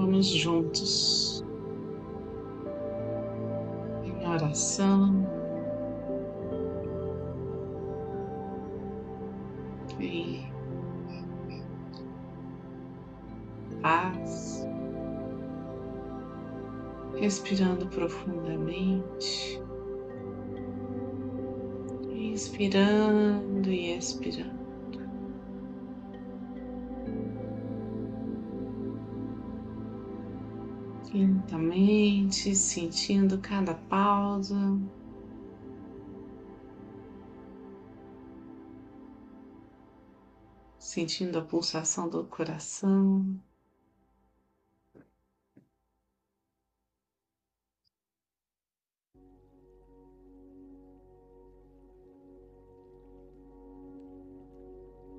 Vamos juntos. Em oração, em paz, respirando profundamente, inspirando e expirando. Lentamente, sentindo cada pausa. Sentindo a pulsação do coração.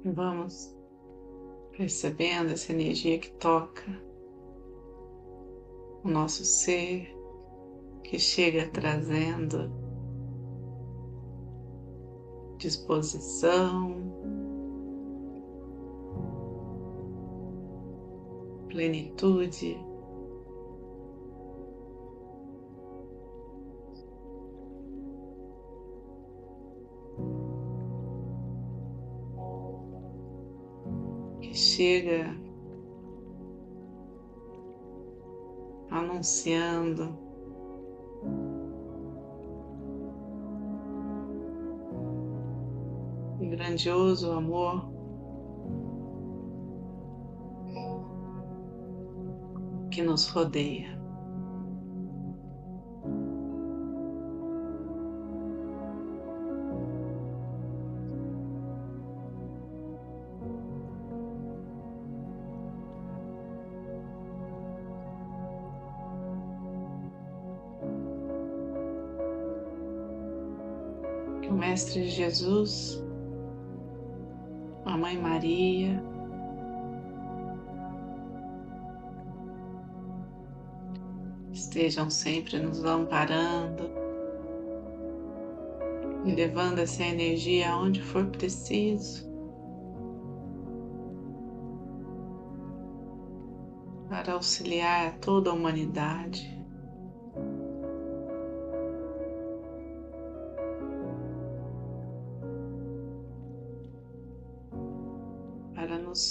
Vamos percebendo essa energia que toca o nosso ser que chega trazendo disposição, plenitude. Que chega anunciando o grandioso amor que nos rodeia. Mestre Jesus, a Mãe Maria, estejam sempre nos amparando e levando essa energia aonde for preciso. Para auxiliar toda a humanidade.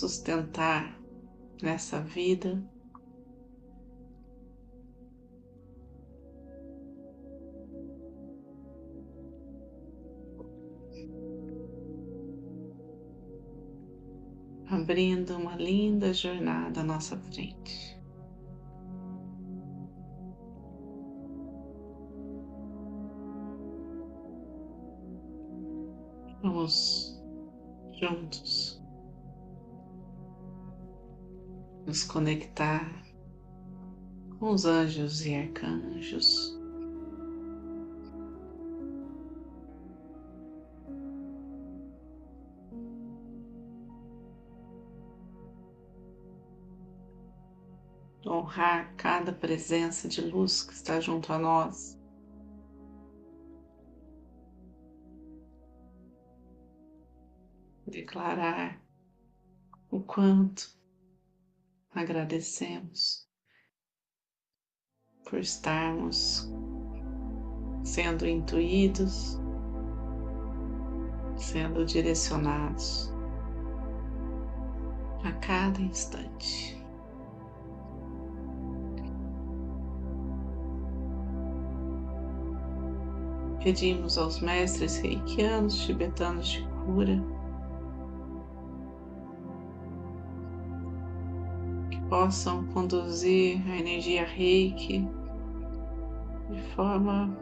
Sustentar nessa vida. Abrindo uma linda jornada à nossa frente. Vamos juntos nos conectar com os anjos e arcanjos. Honrar cada presença de luz que está junto a nós. Declarar o quanto agradecemos por estarmos sendo intuídos, sendo direcionados a cada instante. Pedimos aos mestres reikianos tibetanos de cura possam conduzir a energia reiki de forma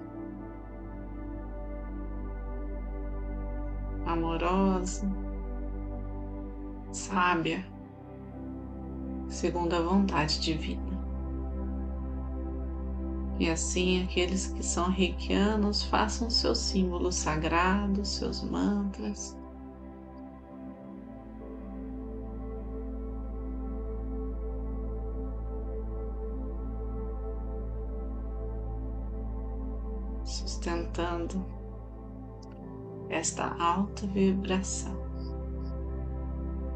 amorosa, sábia, segundo a vontade divina. E assim aqueles que são reikianos façam seus símbolos sagrados, seus mantras, esta alta vibração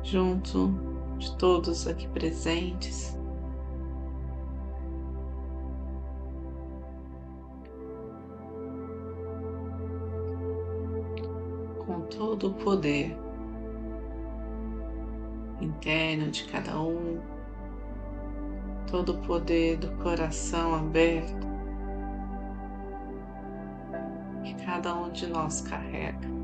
junto de todos aqui presentes. Com todo o poder interno de cada um, todo o poder do coração aberto. Cada um de nós carrega.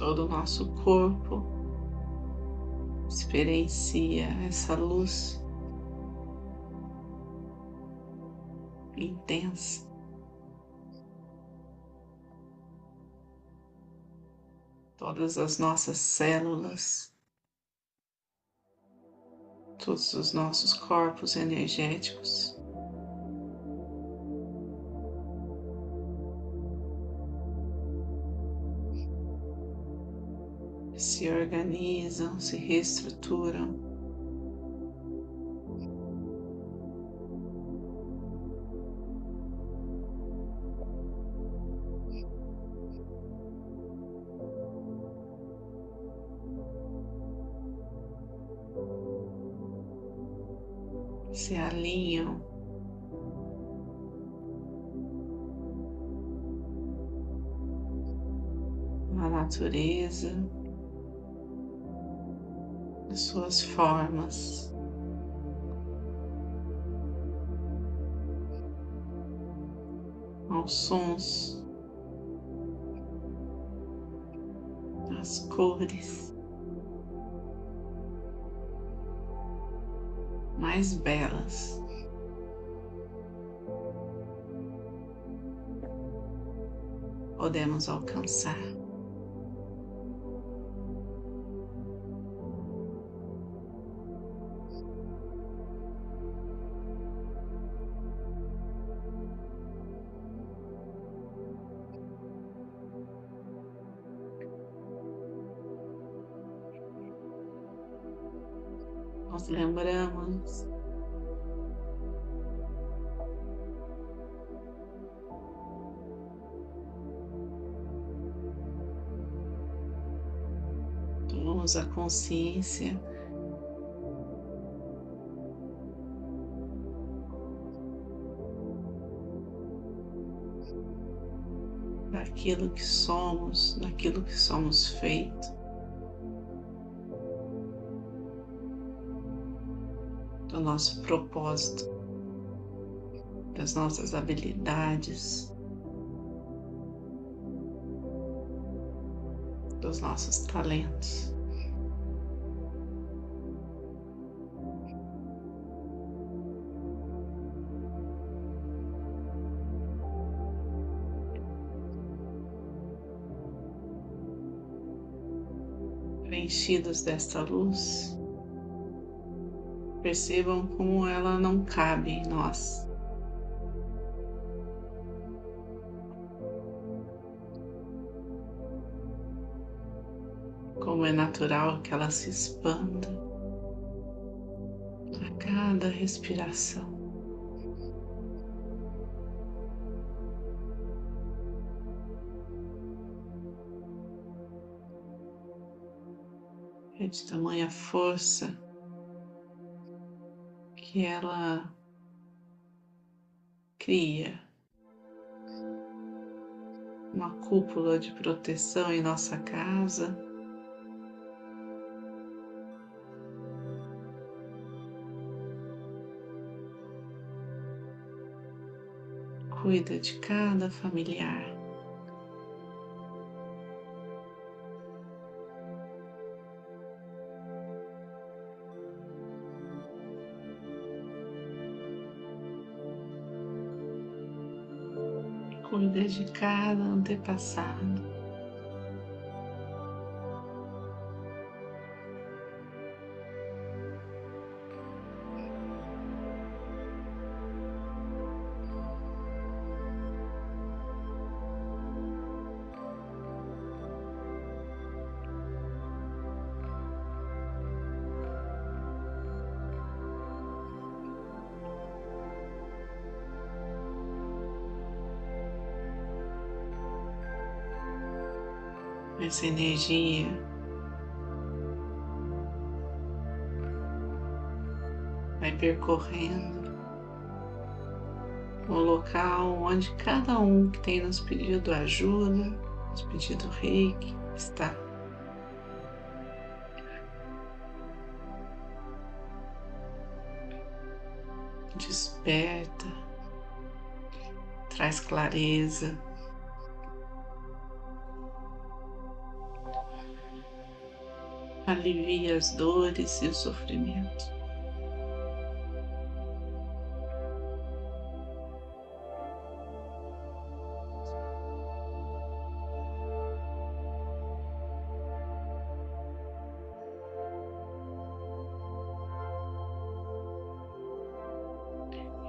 Todo o nosso corpo experiencia essa luz intensa. Todas as nossas células, todos os nossos corpos energéticos se organizam, se reestruturam. Se alinham na natureza as suas formas. Aos sons, às cores mais belas. Podemos alcançar. Lembramos tomamos a consciência daquilo que somos, daquilo que somos feitos. Do nosso propósito, das nossas habilidades, dos nossos talentos. Preenchidos desta luz, Percebam como ela não cabe em nós. Como é natural que ela se expanda a cada respiração. É de tamanha força que ela cria uma cúpula de proteção em nossa casa. Cuida de cada familiar. Cuida de cada antepassado. Essa energia. Vai percorrendo o local onde cada um que tem nos pedido ajuda, nos pedido reiki, está. Desperta, traz clareza. Alivia as dores e o sofrimento.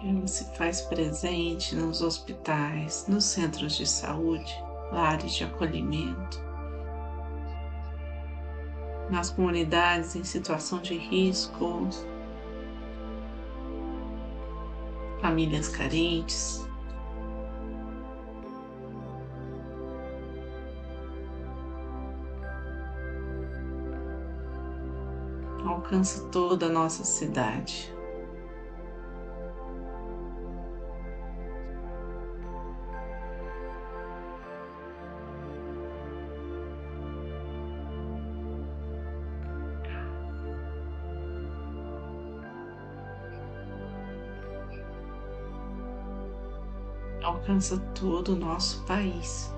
Ela se faz presente nos hospitais, nos centros de saúde, lares de acolhimento, nas comunidades em situação de risco, famílias carentes. Alcança toda a nossa cidade. Alcança todo o nosso país.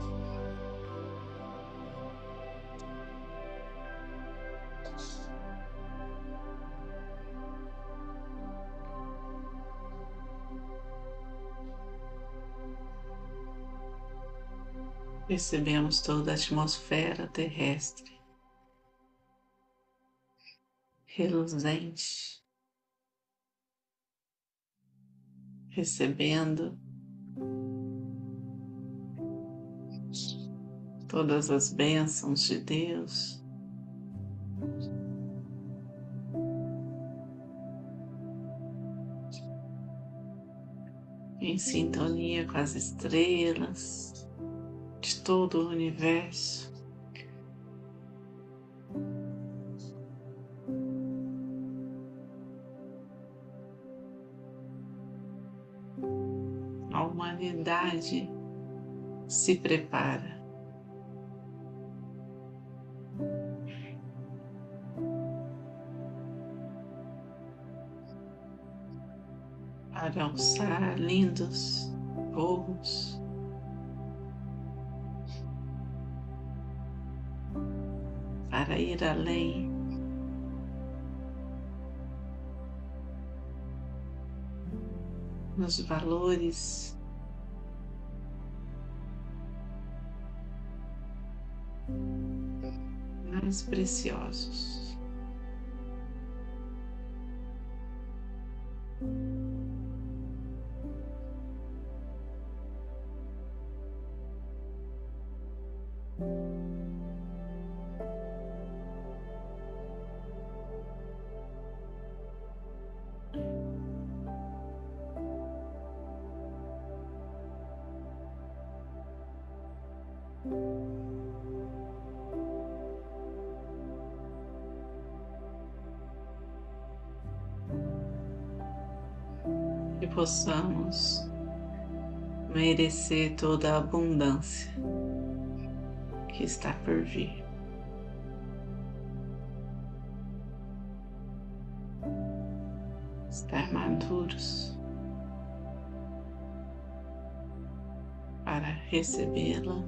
Percebemos toda a atmosfera terrestre reluzente, recebendo todas as bênçãos de Deus. Em sintonia com as estrelas de todo o universo. A humanidade se prepara. Para alçar lindos voos. Para ir além. Nos valores mais preciosos. Que possamos merecer toda a abundância que está por vir. Estar maduros para recebê-la.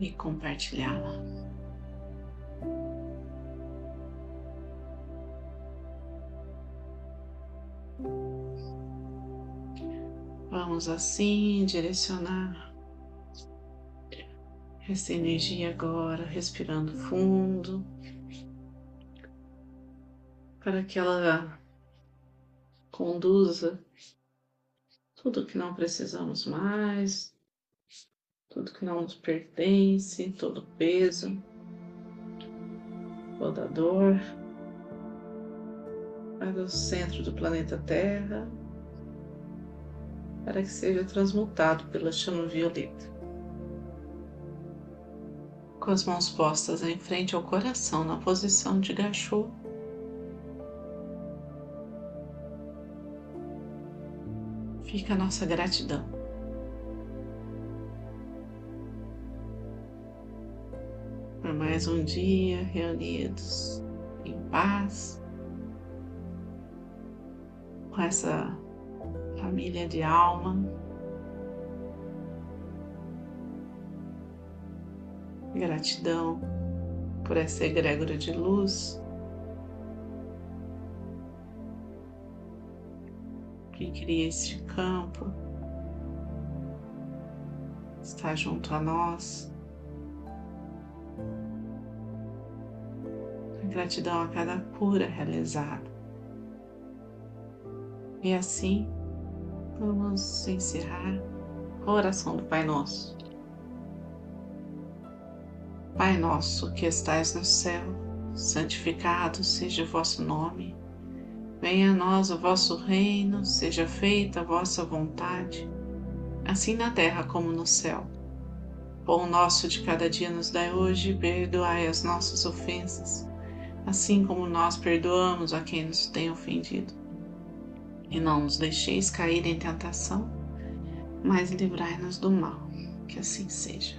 E compartilhá-la. Vamos assim direcionar essa energia agora, respirando fundo, para que ela conduza tudo que não precisamos mais, tudo que não nos pertence, todo peso, toda dor, para o centro do planeta Terra para que seja transmutado pela chama violeta. Com as mãos postas em frente ao coração na posição de gachô, fica a nossa gratidão. Por mais um dia reunidos em paz, com essa família de alma. Gratidão por essa egrégora de luz que cria este campo, está junto a nós. Gratidão a cada cura realizada. E assim Vamos encerrar a oração do Pai Nosso. Pai nosso que estais no céu, santificado seja o vosso nome. Venha a nós o vosso reino, seja feita a vossa vontade, assim na terra como no céu. Pão nosso de cada dia nos dai hoje, perdoai as nossas ofensas, assim como nós perdoamos a quem nos tem ofendido e não nos deixeis cair em tentação, mas livrai-nos do mal. Que assim seja.